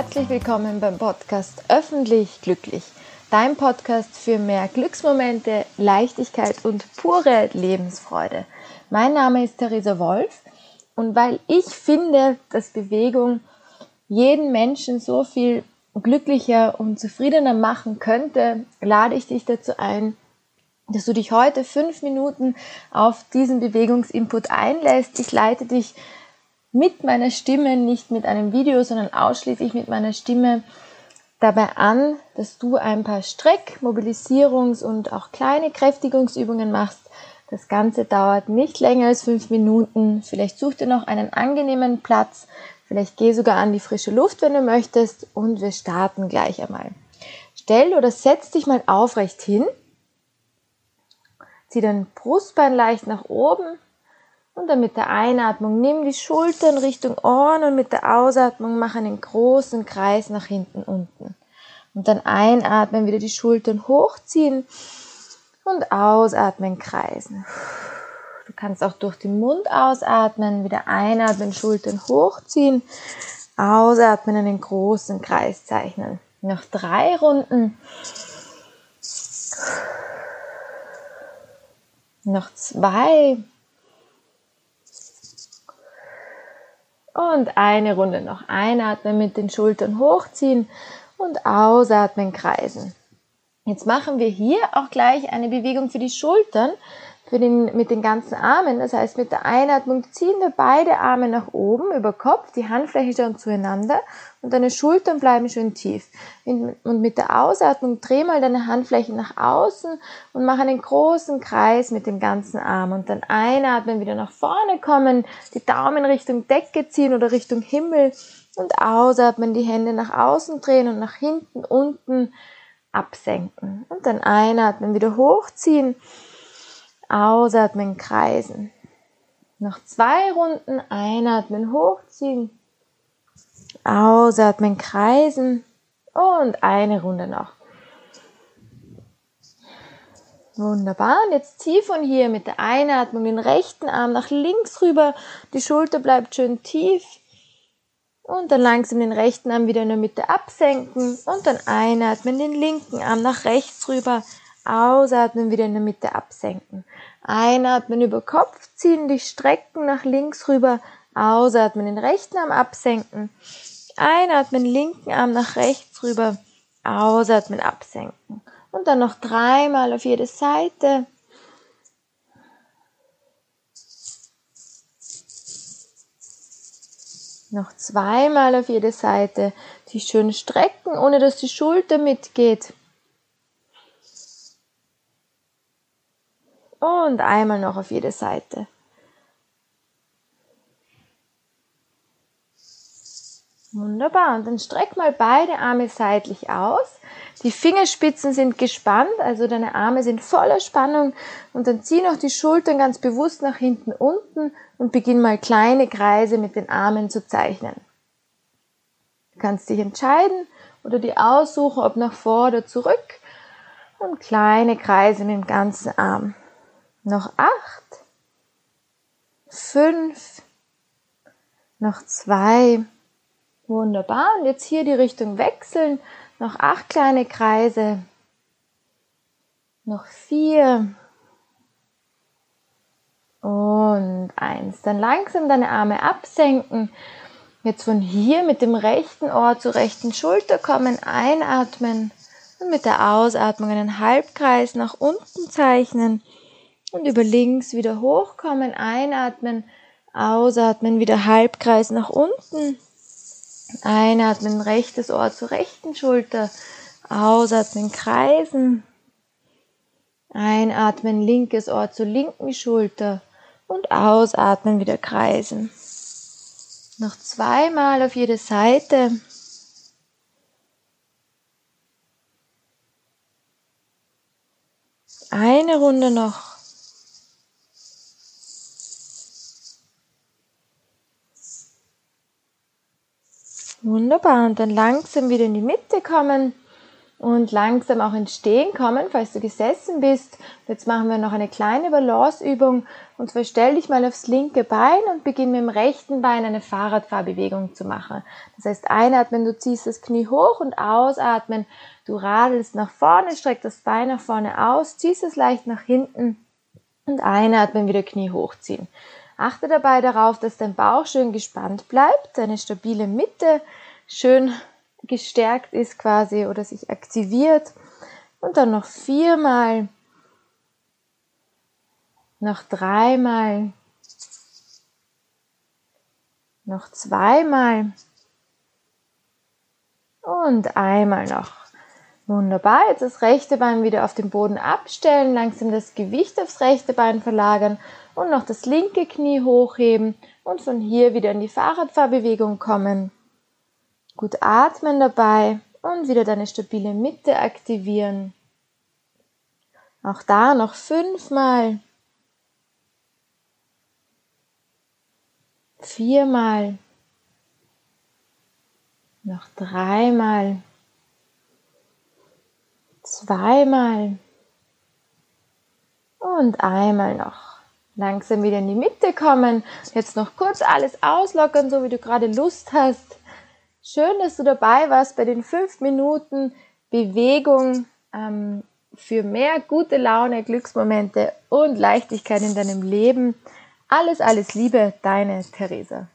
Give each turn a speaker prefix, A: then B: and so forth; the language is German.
A: herzlich willkommen beim Podcast Öffentlich Glücklich, dein Podcast für mehr Glücksmomente, Leichtigkeit und pure Lebensfreude. Mein Name ist Theresa Wolf und weil ich finde, dass Bewegung jeden Menschen so viel glücklicher und zufriedener machen könnte, lade ich dich dazu ein, dass du dich heute fünf Minuten auf diesen Bewegungsinput einlässt. Ich leite dich mit meiner Stimme, nicht mit einem Video, sondern ausschließlich mit meiner Stimme dabei an, dass du ein paar Streck-, Mobilisierungs- und auch kleine Kräftigungsübungen machst. Das Ganze dauert nicht länger als fünf Minuten. Vielleicht such dir noch einen angenehmen Platz. Vielleicht geh sogar an die frische Luft, wenn du möchtest. Und wir starten gleich einmal. Stell oder setz dich mal aufrecht hin. Zieh dein Brustbein leicht nach oben und dann mit der Einatmung nimm die Schultern Richtung Ohren und mit der Ausatmung mach einen großen Kreis nach hinten unten. Und dann einatmen, wieder die Schultern hochziehen und ausatmen, kreisen. Du kannst auch durch den Mund ausatmen, wieder einatmen, Schultern hochziehen, ausatmen, einen großen Kreis zeichnen. Noch drei Runden. Noch zwei. Und eine Runde noch einatmen, mit den Schultern hochziehen und ausatmen, kreisen. Jetzt machen wir hier auch gleich eine Bewegung für die Schultern für den, mit den ganzen Armen. Das heißt, mit der Einatmung ziehen wir beide Arme nach oben über Kopf, die Handfläche schauen zueinander und deine Schultern bleiben schön tief. Und mit der Ausatmung dreh mal deine Handfläche nach außen und mach einen großen Kreis mit dem ganzen Arm. Und dann einatmen, wieder nach vorne kommen, die Daumen Richtung Decke ziehen oder Richtung Himmel und ausatmen, die Hände nach außen drehen und nach hinten, unten absenken. Und dann einatmen, wieder hochziehen Ausatmen, kreisen. Noch zwei Runden. Einatmen, hochziehen. Ausatmen, kreisen. Und eine Runde noch. Wunderbar. Und jetzt zieh von hier mit der Einatmung den rechten Arm nach links rüber. Die Schulter bleibt schön tief. Und dann langsam den rechten Arm wieder in der Mitte absenken. Und dann einatmen, den linken Arm nach rechts rüber. Ausatmen, wieder in der Mitte absenken. Einatmen über Kopf ziehen, dich strecken nach links rüber. Ausatmen, den rechten Arm absenken. Einatmen, linken Arm nach rechts rüber. Ausatmen, absenken. Und dann noch dreimal auf jede Seite. Noch zweimal auf jede Seite. Die schön strecken, ohne dass die Schulter mitgeht. Und einmal noch auf jede Seite. Wunderbar. Und dann streck mal beide Arme seitlich aus. Die Fingerspitzen sind gespannt, also deine Arme sind voller Spannung. Und dann zieh noch die Schultern ganz bewusst nach hinten unten und beginn mal kleine Kreise mit den Armen zu zeichnen. Du kannst dich entscheiden oder die aussuchen, ob nach vor oder zurück. Und kleine Kreise mit dem ganzen Arm. Noch acht, fünf, noch zwei. Wunderbar. Und jetzt hier die Richtung wechseln. Noch acht kleine Kreise. Noch vier. Und eins. Dann langsam deine Arme absenken. Jetzt von hier mit dem rechten Ohr zur rechten Schulter kommen, einatmen und mit der Ausatmung einen Halbkreis nach unten zeichnen und über links wieder hochkommen, einatmen, ausatmen, wieder Halbkreis nach unten. Einatmen, rechtes Ohr zur rechten Schulter, ausatmen, kreisen. Einatmen, linkes Ohr zur linken Schulter und ausatmen, wieder kreisen. Noch zweimal auf jede Seite. Eine Runde noch. Wunderbar. Und dann langsam wieder in die Mitte kommen. und langsam auch ins Stehen kommen, falls du gesessen bist. Jetzt machen wir noch eine kleine Balanceübung und zwar stell dich mal aufs linke Bein und beginn mit dem rechten Bein eine Fahrradfahrbewegung zu machen. Das heißt, einatmen, du ziehst das Knie hoch und ausatmen, du radelst nach vorne, streck das Bein nach vorne aus, ziehst es leicht nach hinten und einatmen, wieder Knie hochziehen. Achte dabei darauf, dass dein Bauch schön gespannt bleibt, deine stabile Mitte schön gestärkt ist quasi oder sich aktiviert. Und dann noch viermal, noch dreimal, noch zweimal und einmal noch. Wunderbar, jetzt das rechte Bein wieder auf den Boden abstellen, langsam das Gewicht aufs rechte Bein verlagern und noch das linke Knie hochheben und von hier wieder in die Fahrradfahrbewegung kommen. Gut atmen dabei und wieder deine stabile Mitte aktivieren. Auch da noch fünfmal. Viermal. Noch dreimal. Zweimal. Und einmal noch. Langsam wieder in die Mitte kommen. Jetzt noch kurz alles auslockern, so wie du gerade Lust hast. Schön, dass du dabei warst bei den fünf Minuten Bewegung ähm, für mehr gute Laune, Glücksmomente und Leichtigkeit in deinem Leben. Alles, alles Liebe, deine Theresa.